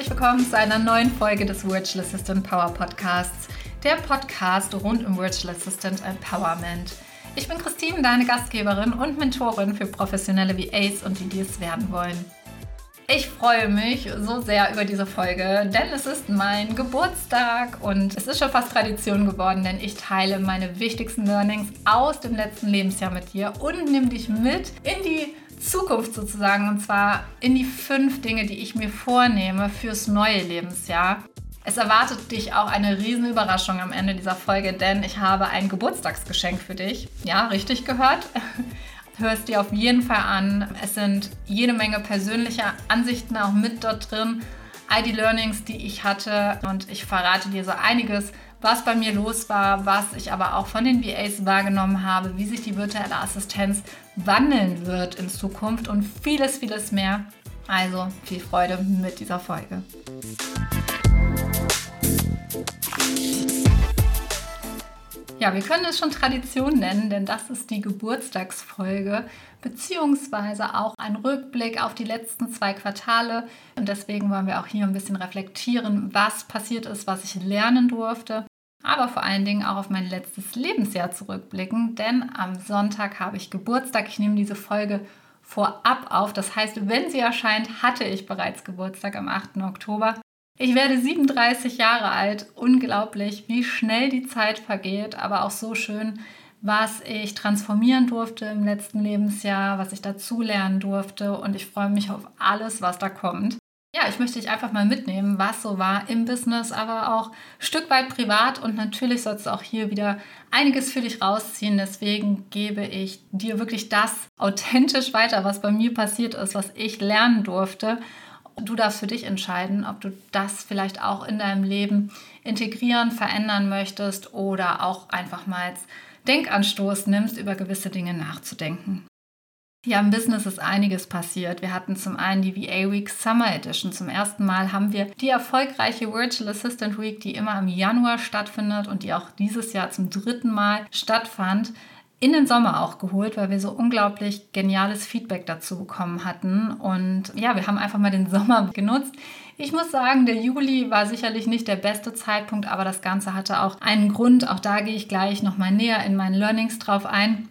herzlich willkommen zu einer neuen Folge des Virtual Assistant Power Podcasts, der Podcast rund um Virtual Assistant Empowerment. Ich bin Christine, deine Gastgeberin und Mentorin für professionelle VAs und die, die es werden wollen. Ich freue mich so sehr über diese Folge, denn es ist mein Geburtstag und es ist schon fast Tradition geworden, denn ich teile meine wichtigsten Learnings aus dem letzten Lebensjahr mit dir und nehme dich mit in die Zukunft sozusagen und zwar in die fünf Dinge, die ich mir vornehme fürs neue Lebensjahr. Es erwartet dich auch eine riesen Überraschung am Ende dieser Folge, denn ich habe ein Geburtstagsgeschenk für dich. Ja, richtig gehört hörst dir auf jeden Fall an. Es sind jede Menge persönliche Ansichten auch mit dort drin. All die Learnings, die ich hatte und ich verrate dir so einiges, was bei mir los war, was ich aber auch von den VAs wahrgenommen habe, wie sich die virtuelle Assistenz wandeln wird in Zukunft und vieles, vieles mehr. Also viel Freude mit dieser Folge. Ja, wir können es schon Tradition nennen, denn das ist die Geburtstagsfolge, beziehungsweise auch ein Rückblick auf die letzten zwei Quartale. Und deswegen wollen wir auch hier ein bisschen reflektieren, was passiert ist, was ich lernen durfte. Aber vor allen Dingen auch auf mein letztes Lebensjahr zurückblicken, denn am Sonntag habe ich Geburtstag. Ich nehme diese Folge vorab auf. Das heißt, wenn sie erscheint, hatte ich bereits Geburtstag am 8. Oktober. Ich werde 37 Jahre alt. Unglaublich, wie schnell die Zeit vergeht, aber auch so schön, was ich transformieren durfte im letzten Lebensjahr, was ich dazulernen durfte und ich freue mich auf alles, was da kommt. Ja, ich möchte dich einfach mal mitnehmen, was so war im Business, aber auch ein Stück weit privat und natürlich sollst du auch hier wieder einiges für dich rausziehen. Deswegen gebe ich dir wirklich das authentisch weiter, was bei mir passiert ist, was ich lernen durfte Du darfst für dich entscheiden, ob du das vielleicht auch in deinem Leben integrieren, verändern möchtest oder auch einfach mal als Denkanstoß nimmst, über gewisse Dinge nachzudenken. Ja, im Business ist einiges passiert. Wir hatten zum einen die VA Week Summer Edition. Zum ersten Mal haben wir die erfolgreiche Virtual Assistant Week, die immer im Januar stattfindet und die auch dieses Jahr zum dritten Mal stattfand, in den Sommer auch geholt, weil wir so unglaublich geniales Feedback dazu bekommen hatten. Und ja, wir haben einfach mal den Sommer genutzt. Ich muss sagen, der Juli war sicherlich nicht der beste Zeitpunkt, aber das Ganze hatte auch einen Grund. Auch da gehe ich gleich nochmal näher in meinen Learnings drauf ein.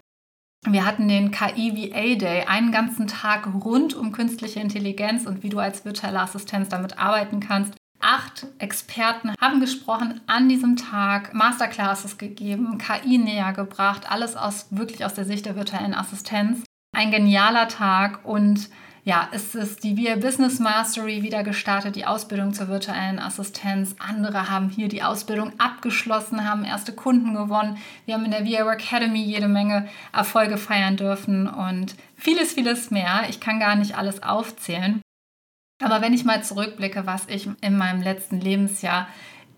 Wir hatten den KI-VA Day, einen ganzen Tag rund um künstliche Intelligenz und wie du als virtuelle Assistenz damit arbeiten kannst. Acht Experten haben gesprochen an diesem Tag, Masterclasses gegeben, KI näher gebracht, alles aus wirklich aus der Sicht der virtuellen Assistenz. Ein genialer Tag und ja, es ist die VIA Business Mastery wieder gestartet, die Ausbildung zur virtuellen Assistenz. Andere haben hier die Ausbildung abgeschlossen, haben erste Kunden gewonnen. Wir haben in der VIA Academy jede Menge Erfolge feiern dürfen und vieles, vieles mehr. Ich kann gar nicht alles aufzählen. Aber wenn ich mal zurückblicke, was ich in meinem letzten Lebensjahr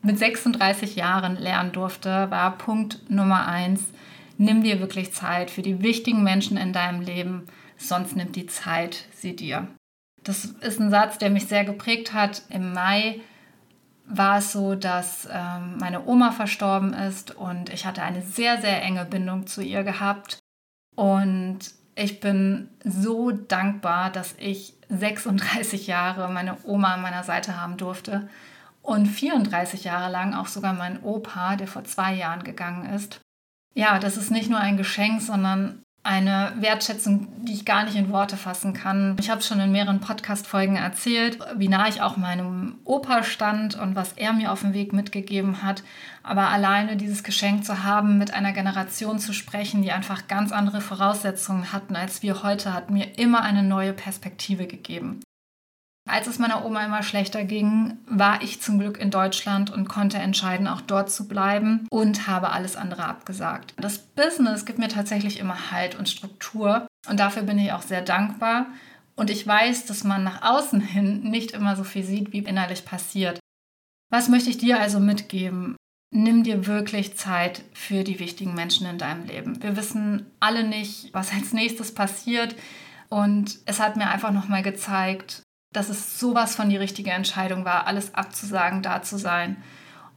mit 36 Jahren lernen durfte, war Punkt Nummer eins, nimm dir wirklich Zeit für die wichtigen Menschen in deinem Leben, sonst nimmt die Zeit sie dir. Das ist ein Satz, der mich sehr geprägt hat. Im Mai war es so, dass ähm, meine Oma verstorben ist und ich hatte eine sehr, sehr enge Bindung zu ihr gehabt. Und ich bin so dankbar, dass ich 36 Jahre meine Oma an meiner Seite haben durfte und 34 Jahre lang auch sogar mein Opa, der vor zwei Jahren gegangen ist. Ja, das ist nicht nur ein Geschenk, sondern eine Wertschätzung, die ich gar nicht in Worte fassen kann. Ich habe schon in mehreren Podcast-Folgen erzählt, wie nah ich auch meinem Opa stand und was er mir auf dem Weg mitgegeben hat. Aber alleine dieses Geschenk zu haben, mit einer Generation zu sprechen, die einfach ganz andere Voraussetzungen hatten, als wir heute, hat mir immer eine neue Perspektive gegeben. Als es meiner Oma immer schlechter ging, war ich zum Glück in Deutschland und konnte entscheiden, auch dort zu bleiben und habe alles andere abgesagt. Das Business gibt mir tatsächlich immer Halt und Struktur und dafür bin ich auch sehr dankbar. Und ich weiß, dass man nach außen hin nicht immer so viel sieht, wie innerlich passiert. Was möchte ich dir also mitgeben? Nimm dir wirklich Zeit für die wichtigen Menschen in deinem Leben. Wir wissen alle nicht, was als nächstes passiert. Und es hat mir einfach nochmal gezeigt, dass es sowas von die richtige Entscheidung war, alles abzusagen, da zu sein.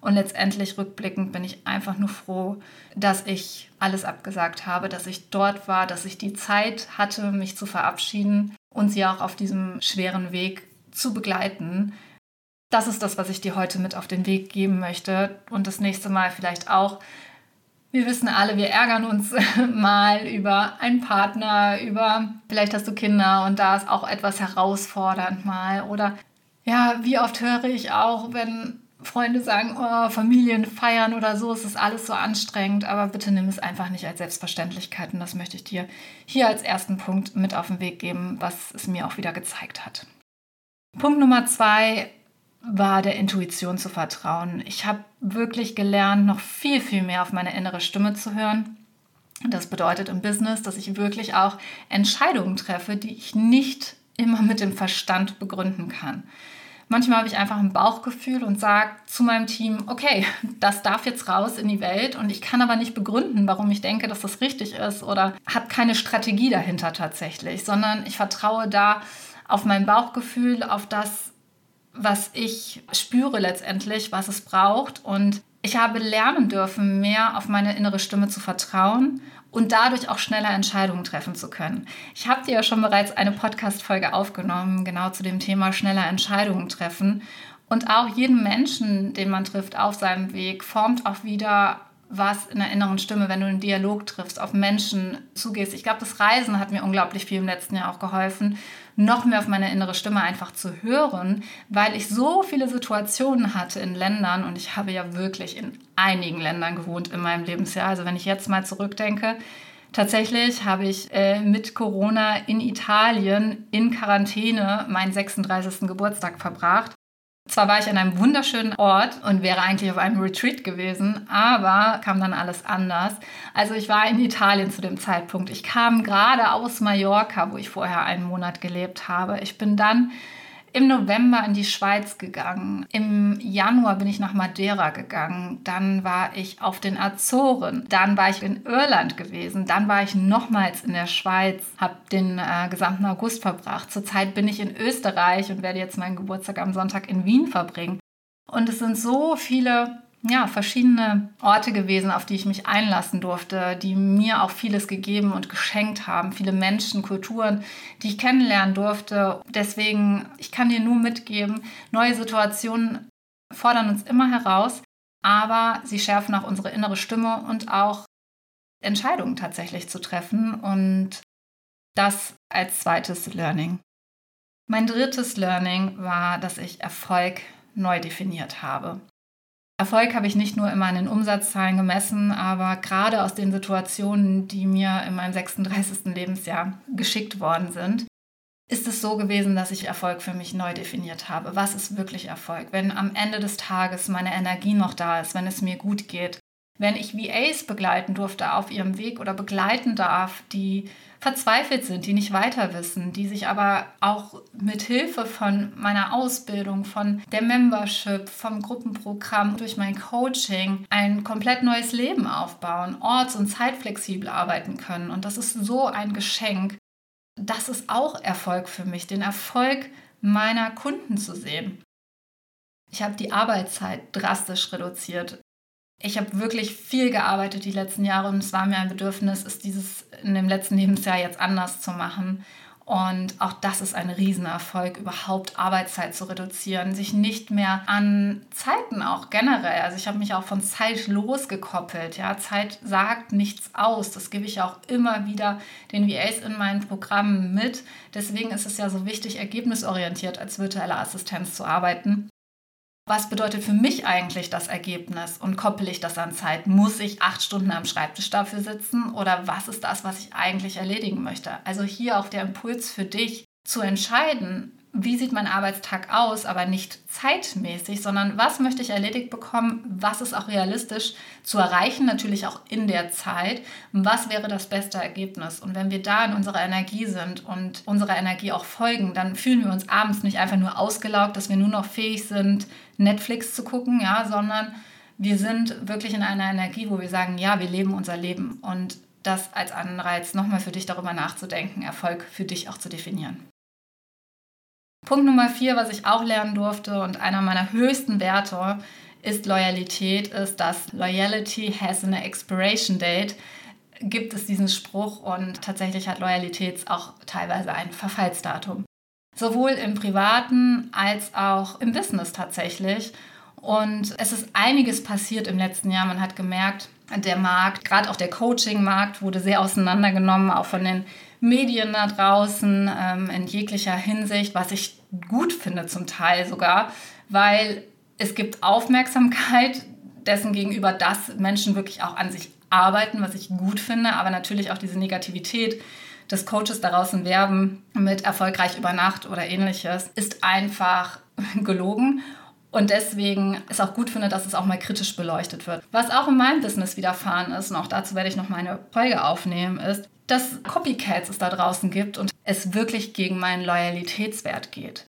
Und letztendlich rückblickend bin ich einfach nur froh, dass ich alles abgesagt habe, dass ich dort war, dass ich die Zeit hatte, mich zu verabschieden und sie auch auf diesem schweren Weg zu begleiten. das ist das, was ich dir heute mit auf den Weg geben möchte und das nächste Mal vielleicht auch. Wir wissen alle, wir ärgern uns mal über einen Partner, über vielleicht hast du Kinder und da ist auch etwas herausfordernd mal. Oder ja, wie oft höre ich auch, wenn Freunde sagen, oh, Familien feiern oder so, es ist alles so anstrengend, aber bitte nimm es einfach nicht als Selbstverständlichkeit und das möchte ich dir hier als ersten Punkt mit auf den Weg geben, was es mir auch wieder gezeigt hat. Punkt Nummer zwei, war der Intuition zu vertrauen. Ich habe wirklich gelernt, noch viel, viel mehr auf meine innere Stimme zu hören. Das bedeutet im Business, dass ich wirklich auch Entscheidungen treffe, die ich nicht immer mit dem Verstand begründen kann. Manchmal habe ich einfach ein Bauchgefühl und sage zu meinem Team, okay, das darf jetzt raus in die Welt und ich kann aber nicht begründen, warum ich denke, dass das richtig ist oder habe keine Strategie dahinter tatsächlich, sondern ich vertraue da auf mein Bauchgefühl, auf das, was ich spüre letztendlich, was es braucht. Und ich habe lernen dürfen, mehr auf meine innere Stimme zu vertrauen und dadurch auch schneller Entscheidungen treffen zu können. Ich habe dir ja schon bereits eine Podcast-Folge aufgenommen, genau zu dem Thema schneller Entscheidungen treffen. Und auch jeden Menschen, den man trifft auf seinem Weg, formt auch wieder was in der inneren Stimme, wenn du einen Dialog triffst, auf Menschen zugehst. Ich glaube, das Reisen hat mir unglaublich viel im letzten Jahr auch geholfen, noch mehr auf meine innere Stimme einfach zu hören, weil ich so viele Situationen hatte in Ländern und ich habe ja wirklich in einigen Ländern gewohnt in meinem Lebensjahr. Also wenn ich jetzt mal zurückdenke, Tatsächlich habe ich äh, mit Corona in Italien in Quarantäne meinen 36. Geburtstag verbracht. Zwar war ich an einem wunderschönen Ort und wäre eigentlich auf einem Retreat gewesen, aber kam dann alles anders. Also ich war in Italien zu dem Zeitpunkt. Ich kam gerade aus Mallorca, wo ich vorher einen Monat gelebt habe. Ich bin dann im November in die Schweiz gegangen. Im Januar bin ich nach Madeira gegangen. Dann war ich auf den Azoren. Dann war ich in Irland gewesen. Dann war ich nochmals in der Schweiz, habe den äh, gesamten August verbracht. Zurzeit bin ich in Österreich und werde jetzt meinen Geburtstag am Sonntag in Wien verbringen. Und es sind so viele ja, verschiedene Orte gewesen, auf die ich mich einlassen durfte, die mir auch vieles gegeben und geschenkt haben. Viele Menschen, Kulturen, die ich kennenlernen durfte. Deswegen, ich kann dir nur mitgeben, neue Situationen fordern uns immer heraus, aber sie schärfen auch unsere innere Stimme und auch Entscheidungen tatsächlich zu treffen. Und das als zweites Learning. Mein drittes Learning war, dass ich Erfolg neu definiert habe. Erfolg habe ich nicht nur immer an den Umsatzzahlen gemessen, aber gerade aus den Situationen, die mir in meinem 36. Lebensjahr geschickt worden sind, ist es so gewesen, dass ich Erfolg für mich neu definiert habe. Was ist wirklich Erfolg? Wenn am Ende des Tages meine Energie noch da ist, wenn es mir gut geht, wenn ich VAs begleiten durfte auf ihrem Weg oder begleiten darf, die verzweifelt sind, die nicht weiter wissen, die sich aber auch mit Hilfe von meiner Ausbildung, von der Membership, vom Gruppenprogramm, durch mein Coaching ein komplett neues Leben aufbauen, orts- und zeitflexibel arbeiten können. Und das ist so ein Geschenk. Das ist auch Erfolg für mich, den Erfolg meiner Kunden zu sehen. Ich habe die Arbeitszeit drastisch reduziert ich habe wirklich viel gearbeitet die letzten Jahre und es war mir ein Bedürfnis, es dieses in dem letzten Lebensjahr jetzt anders zu machen. Und auch das ist ein Riesenerfolg, überhaupt Arbeitszeit zu reduzieren, sich nicht mehr an Zeiten auch generell. Also ich habe mich auch von Zeit losgekoppelt. Ja, Zeit sagt nichts aus. Das gebe ich auch immer wieder den VAs in meinen Programmen mit. Deswegen ist es ja so wichtig, ergebnisorientiert als virtuelle Assistenz zu arbeiten was bedeutet für mich eigentlich das Ergebnis und koppel ich das an Zeit? Muss ich acht Stunden am Schreibtisch dafür sitzen oder was ist das, was ich eigentlich erledigen möchte? Also hier auch der Impuls für dich zu entscheiden, wie sieht mein Arbeitstag aus, aber nicht zeitmäßig, sondern was möchte ich erledigt bekommen, was ist auch realistisch zu erreichen, natürlich auch in der Zeit, was wäre das beste Ergebnis. Und wenn wir da in unserer Energie sind und unserer Energie auch folgen, dann fühlen wir uns abends nicht einfach nur ausgelaugt, dass wir nur noch fähig sind, Netflix zu gucken, ja, sondern wir sind wirklich in einer Energie, wo wir sagen, ja, wir leben unser Leben und das als Anreiz, nochmal für dich darüber nachzudenken, Erfolg für dich auch zu definieren. Punkt Nummer vier, was ich auch lernen durfte und einer meiner höchsten Werte ist Loyalität, ist, dass Loyalty has an expiration date. Gibt es diesen Spruch und tatsächlich hat Loyalität auch teilweise ein Verfallsdatum. Sowohl im privaten als auch im Business tatsächlich. Und es ist einiges passiert im letzten Jahr. Man hat gemerkt, der Markt, gerade auch der Coaching-Markt, wurde sehr auseinandergenommen, auch von den Medien da draußen ähm, in jeglicher Hinsicht, was ich gut finde zum Teil sogar, weil es gibt Aufmerksamkeit dessen gegenüber, dass Menschen wirklich auch an sich arbeiten, was ich gut finde, aber natürlich auch diese Negativität des Coaches da draußen werben mit erfolgreich über Nacht oder ähnliches, ist einfach gelogen. Und deswegen ist auch gut finde, dass es auch mal kritisch beleuchtet wird. Was auch in meinem Business widerfahren ist, und auch dazu werde ich noch meine Folge aufnehmen, ist, dass Copycats es da draußen gibt und es wirklich gegen meinen Loyalitätswert geht.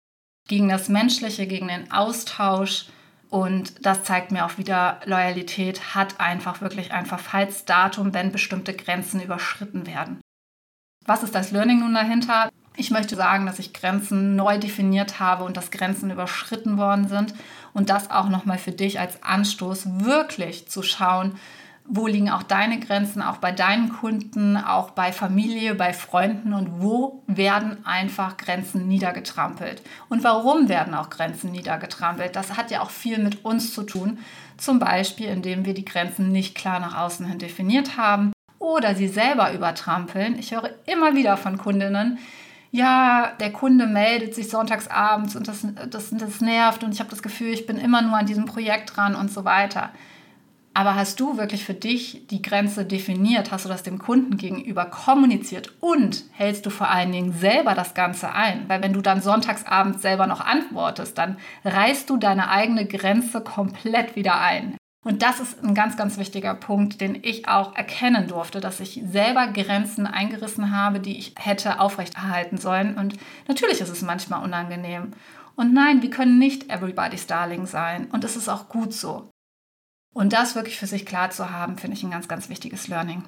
Gegen das Menschliche, gegen den Austausch. Und das zeigt mir auch wieder, Loyalität hat einfach wirklich ein Verfallsdatum, wenn bestimmte Grenzen überschritten werden. Was ist das Learning nun dahinter? Ich möchte sagen, dass ich Grenzen neu definiert habe und dass Grenzen überschritten worden sind und das auch nochmal für dich als Anstoß wirklich zu schauen, wo liegen auch deine Grenzen, auch bei deinen Kunden, auch bei Familie, bei Freunden und wo werden einfach Grenzen niedergetrampelt. Und warum werden auch Grenzen niedergetrampelt? Das hat ja auch viel mit uns zu tun. Zum Beispiel, indem wir die Grenzen nicht klar nach außen hin definiert haben oder sie selber übertrampeln. Ich höre immer wieder von Kundinnen, ja, der Kunde meldet sich sonntags abends und das, das, das nervt und ich habe das Gefühl, ich bin immer nur an diesem Projekt dran und so weiter. Aber hast du wirklich für dich die Grenze definiert? Hast du das dem Kunden gegenüber kommuniziert? Und hältst du vor allen Dingen selber das Ganze ein? Weil wenn du dann sonntagsabends selber noch antwortest, dann reißt du deine eigene Grenze komplett wieder ein. Und das ist ein ganz, ganz wichtiger Punkt, den ich auch erkennen durfte, dass ich selber Grenzen eingerissen habe, die ich hätte aufrechterhalten sollen. Und natürlich ist es manchmal unangenehm. Und nein, wir können nicht everybody's darling sein. Und es ist auch gut so. Und das wirklich für sich klar zu haben, finde ich ein ganz, ganz wichtiges Learning.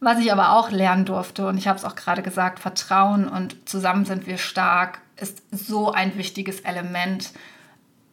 Was ich aber auch lernen durfte, und ich habe es auch gerade gesagt, Vertrauen und zusammen sind wir stark, ist so ein wichtiges Element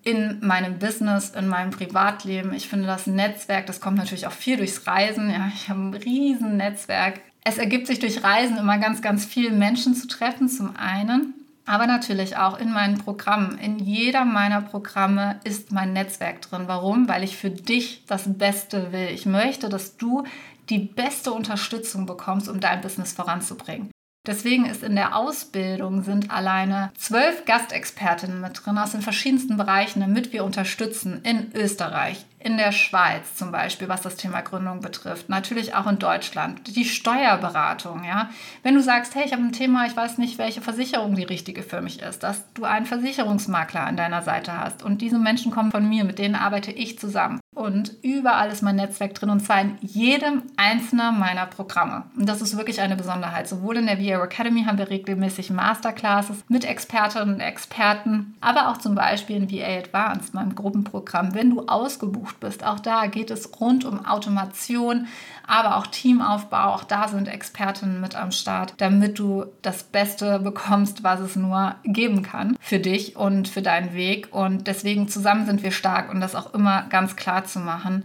in meinem Business, in meinem Privatleben. Ich finde das Netzwerk, das kommt natürlich auch viel durchs Reisen. Ja, ich habe ein riesen Netzwerk. Es ergibt sich durch Reisen immer ganz, ganz viele Menschen zu treffen, zum einen aber natürlich auch in meinen Programmen. In jeder meiner Programme ist mein Netzwerk drin. Warum? Weil ich für dich das Beste will. Ich möchte, dass du die beste Unterstützung bekommst, um dein Business voranzubringen. Deswegen ist in der Ausbildung sind alleine zwölf Gastexpertinnen mit drin aus den verschiedensten Bereichen, damit wir unterstützen in Österreich, in der Schweiz zum Beispiel, was das Thema Gründung betrifft, natürlich auch in Deutschland, die Steuerberatung, ja. Wenn du sagst, hey, ich habe ein Thema, ich weiß nicht, welche Versicherung die richtige für mich ist, dass du einen Versicherungsmakler an deiner Seite hast und diese Menschen kommen von mir, mit denen arbeite ich zusammen. Und überall ist mein Netzwerk drin und zwar in jedem einzelnen meiner Programme. Und das ist wirklich eine Besonderheit. Sowohl in der VR Academy haben wir regelmäßig Masterclasses mit Expertinnen und Experten, aber auch zum Beispiel in VA Advanced, meinem Gruppenprogramm, wenn du ausgebucht gebucht bist. Auch da geht es rund um Automation, aber auch Teamaufbau. Auch da sind Expertinnen mit am Start, damit du das Beste bekommst, was es nur geben kann für dich und für deinen Weg. Und deswegen zusammen sind wir stark und das auch immer ganz klar zu machen.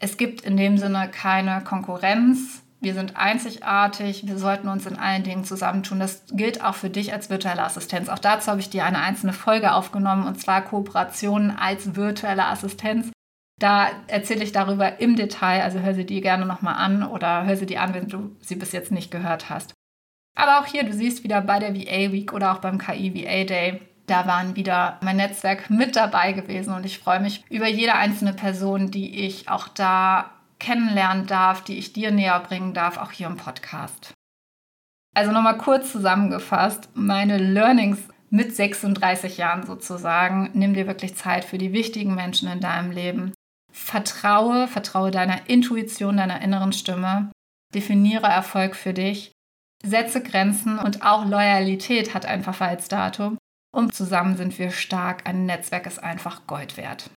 Es gibt in dem Sinne keine Konkurrenz. Wir sind einzigartig, wir sollten uns in allen Dingen zusammentun. Das gilt auch für dich als virtuelle Assistenz. Auch dazu habe ich dir eine einzelne Folge aufgenommen und zwar Kooperationen als virtuelle Assistenz. Da erzähle ich darüber im Detail, also hör sie die gerne nochmal an oder hör sie die an, wenn du sie bis jetzt nicht gehört hast. Aber auch hier, du siehst wieder bei der VA Week oder auch beim KI VA Day, da waren wieder mein Netzwerk mit dabei gewesen und ich freue mich über jede einzelne Person, die ich auch da kennenlernen darf, die ich dir näher bringen darf, auch hier im Podcast. Also nochmal kurz zusammengefasst, meine Learnings mit 36 Jahren sozusagen. Nimm dir wirklich Zeit für die wichtigen Menschen in deinem Leben. Vertraue, vertraue deiner Intuition, deiner inneren Stimme. Definiere Erfolg für dich. Setze Grenzen und auch Loyalität hat ein Verfallsdatum. Und zusammen sind wir stark. Ein Netzwerk ist einfach Gold wert.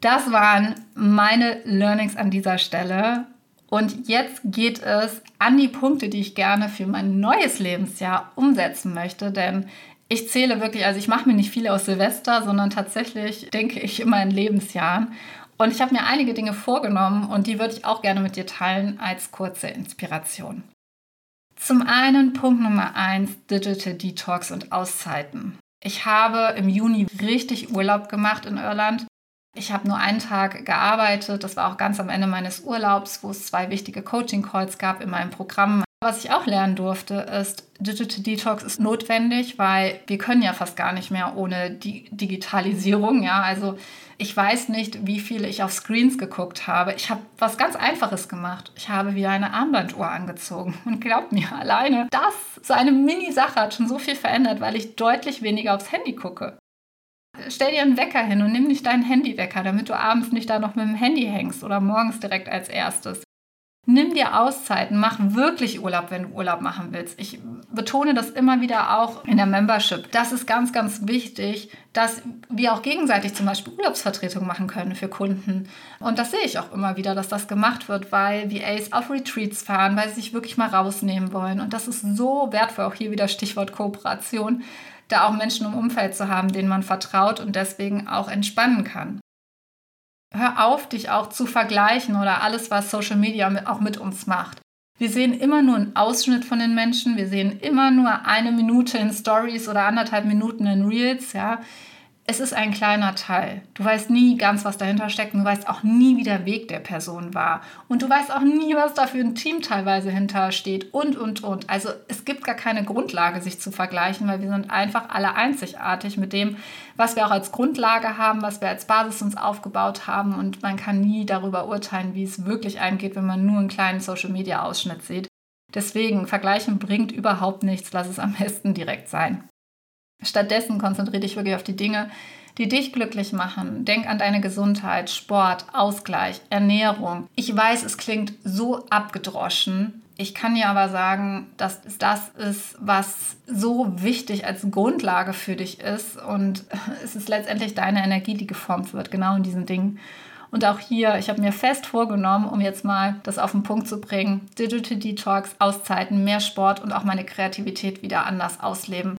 Das waren meine Learnings an dieser Stelle. Und jetzt geht es an die Punkte, die ich gerne für mein neues Lebensjahr umsetzen möchte. Denn ich zähle wirklich, also ich mache mir nicht viele aus Silvester, sondern tatsächlich denke ich immer in Lebensjahren. Und ich habe mir einige Dinge vorgenommen und die würde ich auch gerne mit dir teilen als kurze Inspiration. Zum einen Punkt Nummer eins, Digital Detox und Auszeiten. Ich habe im Juni richtig Urlaub gemacht in Irland. Ich habe nur einen Tag gearbeitet. Das war auch ganz am Ende meines Urlaubs, wo es zwei wichtige Coaching-Calls gab in meinem Programm. Was ich auch lernen durfte, ist, Digital Detox ist notwendig, weil wir können ja fast gar nicht mehr ohne die Digitalisierung. Ja, also ich weiß nicht, wie viel ich auf Screens geguckt habe. Ich habe was ganz Einfaches gemacht. Ich habe wieder eine Armbanduhr angezogen. Und glaubt mir, alleine das, so eine Mini-Sache hat schon so viel verändert, weil ich deutlich weniger aufs Handy gucke. Stell dir einen Wecker hin und nimm nicht deinen Handywecker, damit du abends nicht da noch mit dem Handy hängst oder morgens direkt als erstes. Nimm dir Auszeiten, mach wirklich Urlaub, wenn du Urlaub machen willst. Ich betone das immer wieder auch in der Membership. Das ist ganz, ganz wichtig, dass wir auch gegenseitig zum Beispiel Urlaubsvertretung machen können für Kunden. Und das sehe ich auch immer wieder, dass das gemacht wird, weil VAs auf Retreats fahren, weil sie sich wirklich mal rausnehmen wollen. Und das ist so wertvoll, auch hier wieder Stichwort Kooperation, da auch Menschen im Umfeld zu haben, denen man vertraut und deswegen auch entspannen kann. Hör auf, dich auch zu vergleichen oder alles, was Social Media auch mit uns macht. Wir sehen immer nur einen Ausschnitt von den Menschen, wir sehen immer nur eine Minute in Stories oder anderthalb Minuten in Reels, ja es ist ein kleiner Teil. Du weißt nie ganz, was dahinter steckt und du weißt auch nie, wie der Weg der Person war. Und du weißt auch nie, was da für ein Team teilweise hintersteht und, und, und. Also es gibt gar keine Grundlage, sich zu vergleichen, weil wir sind einfach alle einzigartig mit dem, was wir auch als Grundlage haben, was wir als Basis uns aufgebaut haben. Und man kann nie darüber urteilen, wie es wirklich eingeht, wenn man nur einen kleinen Social-Media-Ausschnitt sieht. Deswegen, vergleichen bringt überhaupt nichts. Lass es am besten direkt sein. Stattdessen konzentriere dich wirklich auf die Dinge, die dich glücklich machen. Denk an deine Gesundheit, Sport, Ausgleich, Ernährung. Ich weiß, es klingt so abgedroschen. Ich kann dir aber sagen, dass das ist, was so wichtig als Grundlage für dich ist. Und es ist letztendlich deine Energie, die geformt wird, genau in diesen Dingen. Und auch hier, ich habe mir fest vorgenommen, um jetzt mal das auf den Punkt zu bringen, Digital Detox, Auszeiten, mehr Sport und auch meine Kreativität wieder anders ausleben.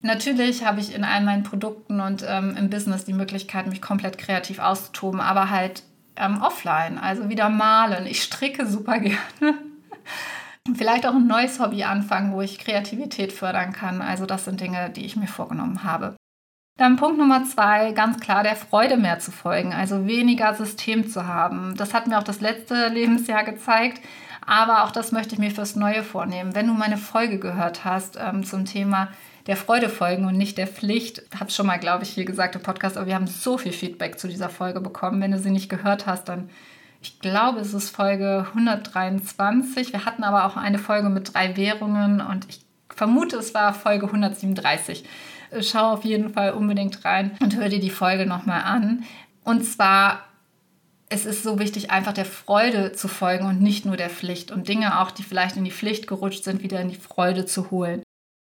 Natürlich habe ich in all meinen Produkten und ähm, im Business die Möglichkeit, mich komplett kreativ auszutoben, aber halt ähm, offline, also wieder malen. Ich stricke super gerne. Vielleicht auch ein neues Hobby anfangen, wo ich Kreativität fördern kann. Also das sind Dinge, die ich mir vorgenommen habe. Dann Punkt Nummer zwei, ganz klar der Freude mehr zu folgen, also weniger System zu haben. Das hat mir auch das letzte Lebensjahr gezeigt, aber auch das möchte ich mir fürs Neue vornehmen. Wenn du meine Folge gehört hast ähm, zum Thema der Freude folgen und nicht der Pflicht. Ich habe schon mal, glaube ich, hier gesagt im Podcast, aber wir haben so viel Feedback zu dieser Folge bekommen. Wenn du sie nicht gehört hast, dann, ich glaube, es ist Folge 123. Wir hatten aber auch eine Folge mit drei Währungen und ich vermute, es war Folge 137. Schau auf jeden Fall unbedingt rein und hör dir die Folge nochmal an. Und zwar es ist so wichtig, einfach der Freude zu folgen und nicht nur der Pflicht und Dinge auch, die vielleicht in die Pflicht gerutscht sind, wieder in die Freude zu holen.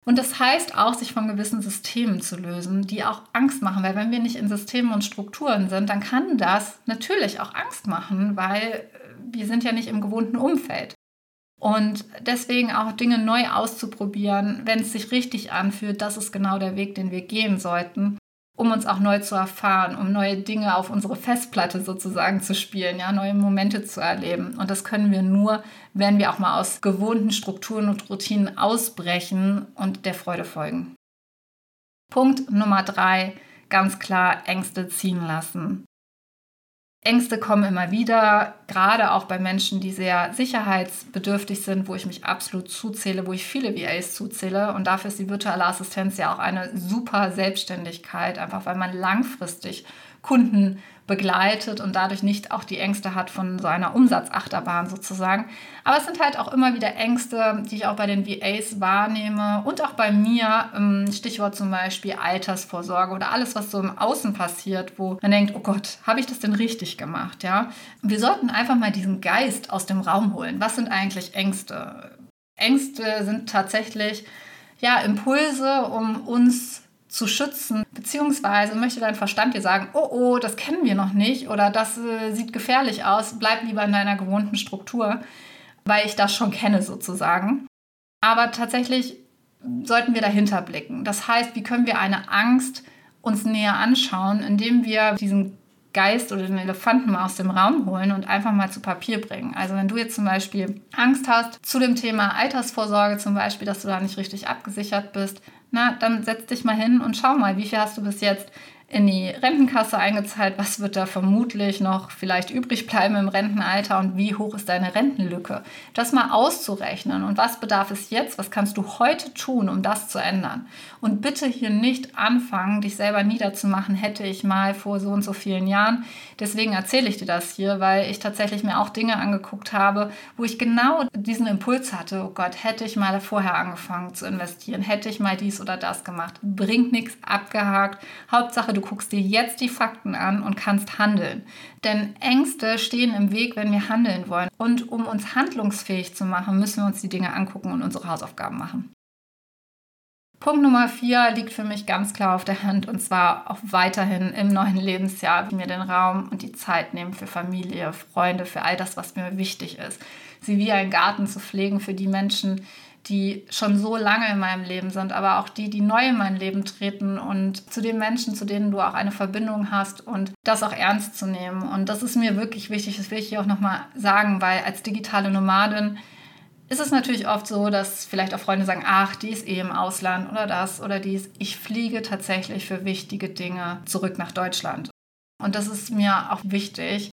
Und das heißt auch, sich von gewissen Systemen zu lösen, die auch Angst machen. Weil wenn wir nicht in Systemen und Strukturen sind, dann kann das natürlich auch Angst machen, weil äh, wir sind ja nicht im gewohnten Umfeld. Und deswegen auch Dinge neu auszuprobieren, wenn es sich richtig anfühlt, das ist genau der Weg, den wir gehen sollten um uns auch neu zu erfahren, um neue Dinge auf unsere Festplatte sozusagen zu spielen, ja, neue Momente zu erleben. Und das können wir nur, wenn wir auch mal aus gewohnten Strukturen und Routinen ausbrechen und der Freude folgen. Punkt Nummer drei, ganz klar Ängste ziehen lassen. Ängste kommen immer wieder, gerade auch bei Menschen, die sehr sicherheitsbedürftig sind, wo ich mich absolut zuzähle, wo ich viele VAs zuzähle. Und dafür ist die virtuelle Assistenz ja auch eine super Selbstständigkeit, einfach weil man langfristig Kunden begleitet und dadurch nicht auch die Ängste hat von so einer Umsatzachterbahn sozusagen. Aber es sind halt auch immer wieder Ängste, die ich auch bei den VAs wahrnehme und auch bei mir, ähm, Stichwort zum Beispiel Altersvorsorge oder alles, was so im Außen passiert, wo man denkt, oh Gott, habe ich das denn richtig gemacht? Ja, wir sollten einfach mal diesen Geist aus dem Raum holen. Was sind eigentlich Ängste? Ängste sind tatsächlich ja Impulse, um uns zu schützen, beziehungsweise möchte dein Verstand dir sagen, oh oh, das kennen wir noch nicht oder das äh, sieht gefährlich aus, bleib lieber in deiner gewohnten Struktur, weil ich das schon kenne sozusagen. Aber tatsächlich sollten wir dahinter blicken. Das heißt, wie können wir eine Angst uns näher anschauen, indem wir diesen Geist oder den Elefanten mal aus dem Raum holen und einfach mal zu Papier bringen. Also wenn du jetzt zum Beispiel Angst hast zu dem Thema Altersvorsorge zum Beispiel, dass du da nicht richtig abgesichert bist, na, dann setz dich mal hin und schau mal, wie viel hast du bis jetzt in die Rentenkasse eingezahlt, was wird da vermutlich noch vielleicht übrig bleiben im Rentenalter und wie hoch ist deine Rentenlücke. Das mal auszurechnen und was bedarf es jetzt, was kannst du heute tun, um das zu ändern. Und bitte hier nicht anfangen, dich selber niederzumachen, hätte ich mal vor so und so vielen Jahren. Deswegen erzähle ich dir das hier, weil ich tatsächlich mir auch Dinge angeguckt habe, wo ich genau diesen Impuls hatte, oh Gott, hätte ich mal vorher angefangen zu investieren, hätte ich mal dies oder das gemacht. Bringt nichts, abgehakt. Hauptsache, du guckst dir jetzt die Fakten an und kannst handeln. Denn Ängste stehen im Weg, wenn wir handeln wollen. Und um uns handlungsfähig zu machen, müssen wir uns die Dinge angucken und unsere Hausaufgaben machen. Punkt Nummer vier liegt für mich ganz klar auf der Hand und zwar auch weiterhin im neuen Lebensjahr mir den Raum und die Zeit nehmen für Familie, Freunde, für all das, was mir wichtig ist. Sie wie ein Garten zu pflegen für die Menschen, die schon so lange in meinem Leben sind, aber auch die, die neu in mein Leben treten und zu den Menschen, zu denen du auch eine Verbindung hast und das auch ernst zu nehmen. Und das ist mir wirklich wichtig, das will ich hier auch nochmal sagen, weil als digitale Nomadin ist es natürlich oft so, dass vielleicht auch Freunde sagen, ach, die ist eh im Ausland oder das oder dies. Ich fliege tatsächlich für wichtige Dinge zurück nach Deutschland. Und das ist mir auch wichtig,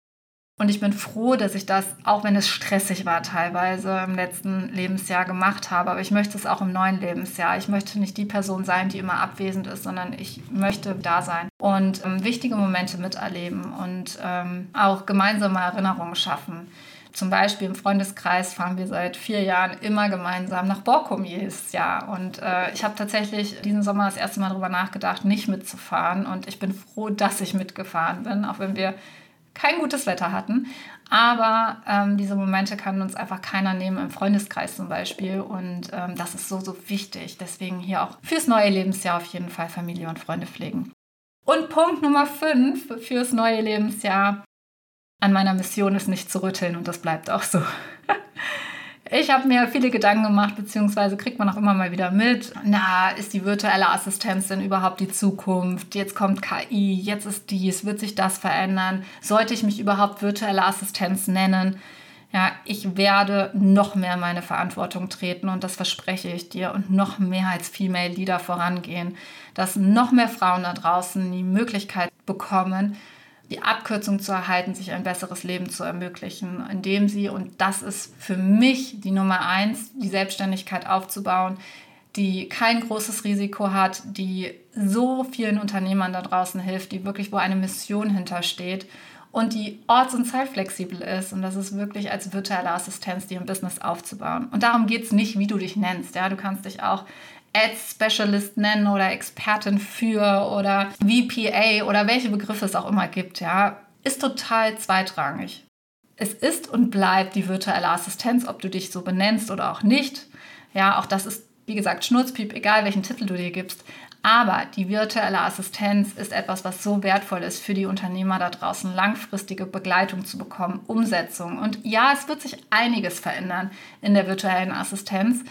und ich bin froh, dass ich das, auch wenn es stressig war teilweise im letzten Lebensjahr gemacht habe, aber ich möchte es auch im neuen Lebensjahr. Ich möchte nicht die Person sein, die immer abwesend ist, sondern ich möchte da sein und ähm, wichtige Momente miterleben und ähm, auch gemeinsame Erinnerungen schaffen. Zum Beispiel im Freundeskreis fahren wir seit vier Jahren immer gemeinsam nach Borkum jedes Jahr. Und äh, ich habe tatsächlich diesen Sommer das erste Mal darüber nachgedacht, nicht mitzufahren. Und ich bin froh, dass ich mitgefahren bin, auch wenn wir kein gutes Wetter hatten. Aber ähm, diese Momente kann uns einfach keiner nehmen, im Freundeskreis zum Beispiel. Und ähm, das ist so, so wichtig. Deswegen hier auch fürs neue Lebensjahr auf jeden Fall Familie und Freunde pflegen. Und Punkt Nummer 5 fürs neue Lebensjahr. An meiner Mission ist nicht zu rütteln und das bleibt auch so. Ich habe mir viele Gedanken gemacht, beziehungsweise kriegt man auch immer mal wieder mit. Na, ist die virtuelle Assistenz denn überhaupt die Zukunft? Jetzt kommt KI, jetzt ist dies, wird sich das verändern? Sollte ich mich überhaupt virtuelle Assistenz nennen? Ja, ich werde noch mehr meine Verantwortung treten und das verspreche ich dir und noch mehr als Female Leader vorangehen, dass noch mehr Frauen da draußen die Möglichkeit bekommen, die Abkürzung zu erhalten, sich ein besseres Leben zu ermöglichen, indem sie, und das ist für mich die Nummer eins, die Selbstständigkeit aufzubauen, die kein großes Risiko hat, die so vielen Unternehmern da draußen hilft, die wirklich, wo eine Mission hintersteht und die orts- und zeitflexibel ist. Und das ist wirklich als virtuelle Assistenz dir ein Business aufzubauen. Und darum geht es nicht, wie du dich nennst. Ja? Du kannst dich auch Ads Specialist nennen oder Expertin für oder VPA oder welche Begriffe es auch immer gibt, ja, ist total zweitrangig. Es ist und bleibt die virtuelle Assistenz, ob du dich so benennst oder auch nicht. Ja, auch das ist, wie gesagt, Schnurzpiep, egal welchen Titel du dir gibst. Aber die virtuelle Assistenz ist etwas, was so wertvoll ist für die Unternehmer da draußen, langfristige Begleitung zu bekommen, Umsetzung. Und ja, es wird sich einiges verändern in der virtuellen Assistenz.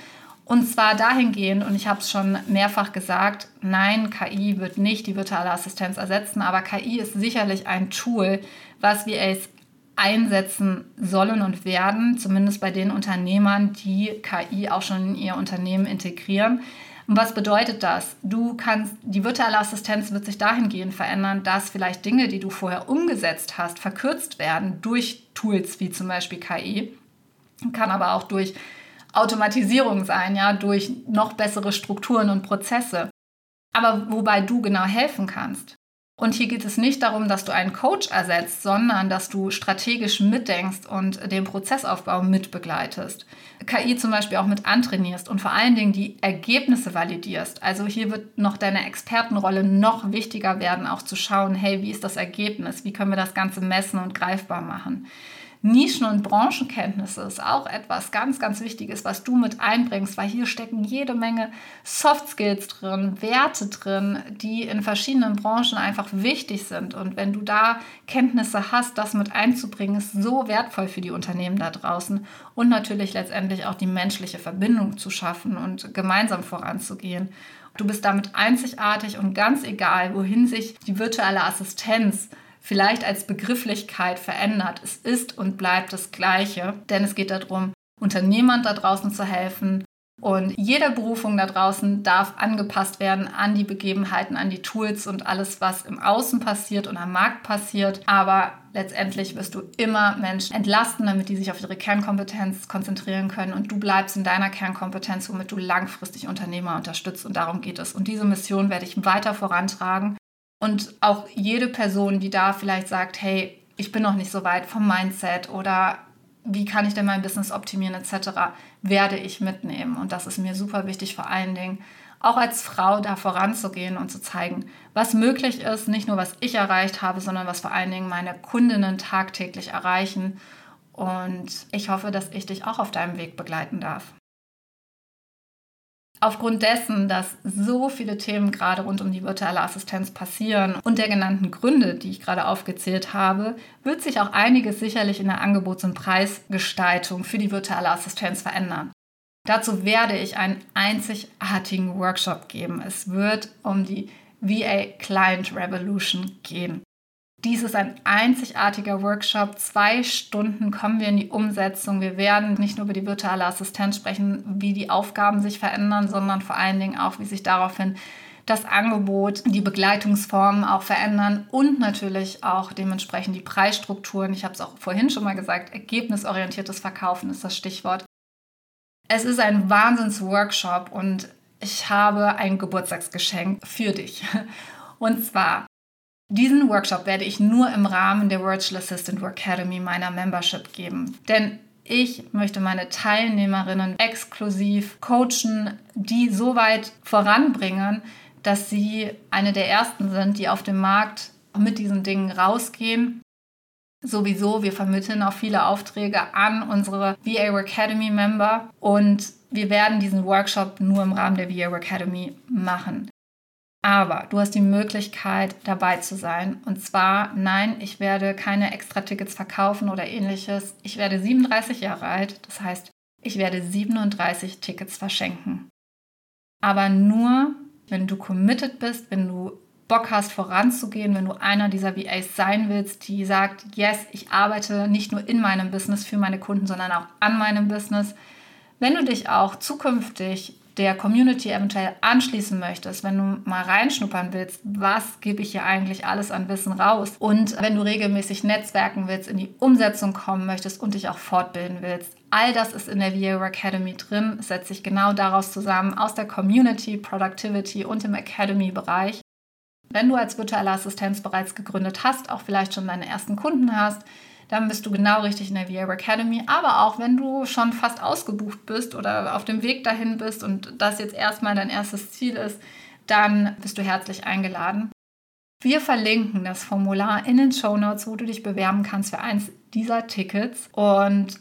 Und zwar dahingehend, und ich habe es schon mehrfach gesagt, nein, KI wird nicht die virtuelle Assistenz ersetzen, aber KI ist sicherlich ein Tool, was wir als einsetzen sollen und werden, zumindest bei den Unternehmern, die KI auch schon in ihr Unternehmen integrieren. Und was bedeutet das? Du kannst, die virtuelle Assistenz wird sich dahingehend verändern, dass vielleicht Dinge, die du vorher umgesetzt hast, verkürzt werden durch Tools wie zum Beispiel KI, kann aber auch durch Automatisierung sein, ja, durch noch bessere Strukturen und Prozesse. Aber wobei du genau helfen kannst. Und hier geht es nicht darum, dass du einen Coach ersetzt, sondern dass du strategisch mitdenkst und den Prozessaufbau mitbegleitest. KI zum Beispiel auch mit antrainierst und vor allen Dingen die Ergebnisse validierst. Also hier wird noch deine Expertenrolle noch wichtiger werden, auch zu schauen, hey, wie ist das Ergebnis? Wie können wir das Ganze messen und greifbar machen? Nischen- und Branchenkenntnisse ist auch etwas ganz, ganz Wichtiges, was du mit einbringst, weil hier stecken jede Menge Soft Skills drin, Werte drin, die in verschiedenen Branchen einfach wichtig sind. Und wenn du da Kenntnisse hast, das mit einzubringen, ist so wertvoll für die Unternehmen da draußen und natürlich letztendlich auch die menschliche Verbindung zu schaffen und gemeinsam voranzugehen. Du bist damit einzigartig und ganz egal, wohin sich die virtuelle Assistenz vielleicht als Begrifflichkeit verändert. Es ist und bleibt das Gleiche, denn es geht darum, Unternehmern da draußen zu helfen. Und jede Berufung da draußen darf angepasst werden an die Begebenheiten, an die Tools und alles, was im Außen passiert und am Markt passiert. Aber letztendlich wirst du immer Menschen entlasten, damit die sich auf ihre Kernkompetenz konzentrieren können und du bleibst in deiner Kernkompetenz, womit du langfristig Unternehmer unterstützt. Und darum geht es. Und diese Mission werde ich weiter vorantragen. Und auch jede Person, die da vielleicht sagt, hey, ich bin noch nicht so weit vom Mindset oder wie kann ich denn mein Business optimieren etc., werde ich mitnehmen. Und das ist mir super wichtig, vor allen Dingen auch als Frau da voranzugehen und zu zeigen, was möglich ist, nicht nur was ich erreicht habe, sondern was vor allen Dingen meine Kundinnen tagtäglich erreichen. Und ich hoffe, dass ich dich auch auf deinem Weg begleiten darf. Aufgrund dessen, dass so viele Themen gerade rund um die virtuelle Assistenz passieren und der genannten Gründe, die ich gerade aufgezählt habe, wird sich auch einiges sicherlich in der Angebots- und Preisgestaltung für die virtuelle Assistenz verändern. Dazu werde ich einen einzigartigen Workshop geben. Es wird um die VA Client Revolution gehen. Dies ist ein einzigartiger Workshop. Zwei Stunden kommen wir in die Umsetzung. Wir werden nicht nur über die virtuelle Assistenz sprechen, wie die Aufgaben sich verändern, sondern vor allen Dingen auch, wie sich daraufhin das Angebot, die Begleitungsformen auch verändern und natürlich auch dementsprechend die Preisstrukturen. Ich habe es auch vorhin schon mal gesagt, ergebnisorientiertes Verkaufen ist das Stichwort. Es ist ein Wahnsinns-Workshop und ich habe ein Geburtstagsgeschenk für dich. Und zwar diesen Workshop werde ich nur im Rahmen der Virtual Assistant Academy meiner Membership geben. Denn ich möchte meine Teilnehmerinnen exklusiv coachen, die so weit voranbringen, dass sie eine der ersten sind, die auf dem Markt mit diesen Dingen rausgehen. Sowieso, wir vermitteln auch viele Aufträge an unsere VA Academy Member und wir werden diesen Workshop nur im Rahmen der VA Academy machen. Aber du hast die Möglichkeit, dabei zu sein. Und zwar, nein, ich werde keine Extra-Tickets verkaufen oder ähnliches. Ich werde 37 Jahre alt. Das heißt, ich werde 37 Tickets verschenken. Aber nur, wenn du committed bist, wenn du Bock hast, voranzugehen, wenn du einer dieser VAs sein willst, die sagt, yes, ich arbeite nicht nur in meinem Business für meine Kunden, sondern auch an meinem Business. Wenn du dich auch zukünftig der Community eventuell anschließen möchtest, wenn du mal reinschnuppern willst, was gebe ich hier eigentlich alles an Wissen raus? Und wenn du regelmäßig netzwerken willst, in die Umsetzung kommen möchtest und dich auch fortbilden willst. All das ist in der VA Academy drin, setzt sich genau daraus zusammen, aus der Community, Productivity und im Academy-Bereich. Wenn du als virtuelle Assistenz bereits gegründet hast, auch vielleicht schon deine ersten Kunden hast, dann bist du genau richtig in der VR Academy. Aber auch wenn du schon fast ausgebucht bist oder auf dem Weg dahin bist und das jetzt erstmal dein erstes Ziel ist, dann bist du herzlich eingeladen. Wir verlinken das Formular in den Show Notes, wo du dich bewerben kannst für eins dieser Tickets. Und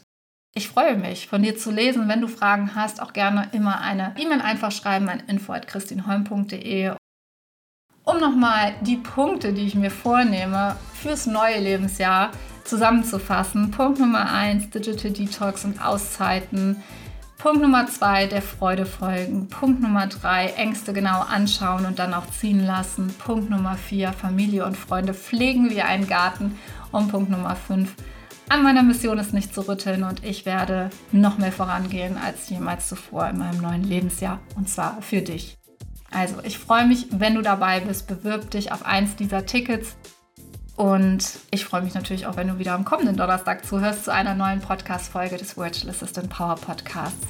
ich freue mich, von dir zu lesen. Wenn du Fragen hast, auch gerne immer eine E-Mail einfach schreiben an info.christinholm.de. Um nochmal die Punkte, die ich mir vornehme fürs neue Lebensjahr zusammenzufassen. Punkt Nummer 1, Digital Detox und Auszeiten. Punkt Nummer 2, der Freude folgen. Punkt Nummer 3, Ängste genau anschauen und dann auch ziehen lassen. Punkt Nummer 4, Familie und Freunde pflegen wie einen Garten. Und Punkt Nummer 5, an meiner Mission ist nicht zu rütteln und ich werde noch mehr vorangehen als jemals zuvor in meinem neuen Lebensjahr. Und zwar für dich. Also, ich freue mich, wenn du dabei bist. Bewirb dich auf eins dieser Tickets. Und ich freue mich natürlich auch, wenn du wieder am kommenden Donnerstag zuhörst zu einer neuen Podcast-Folge des Virtual Assistant Power Podcasts.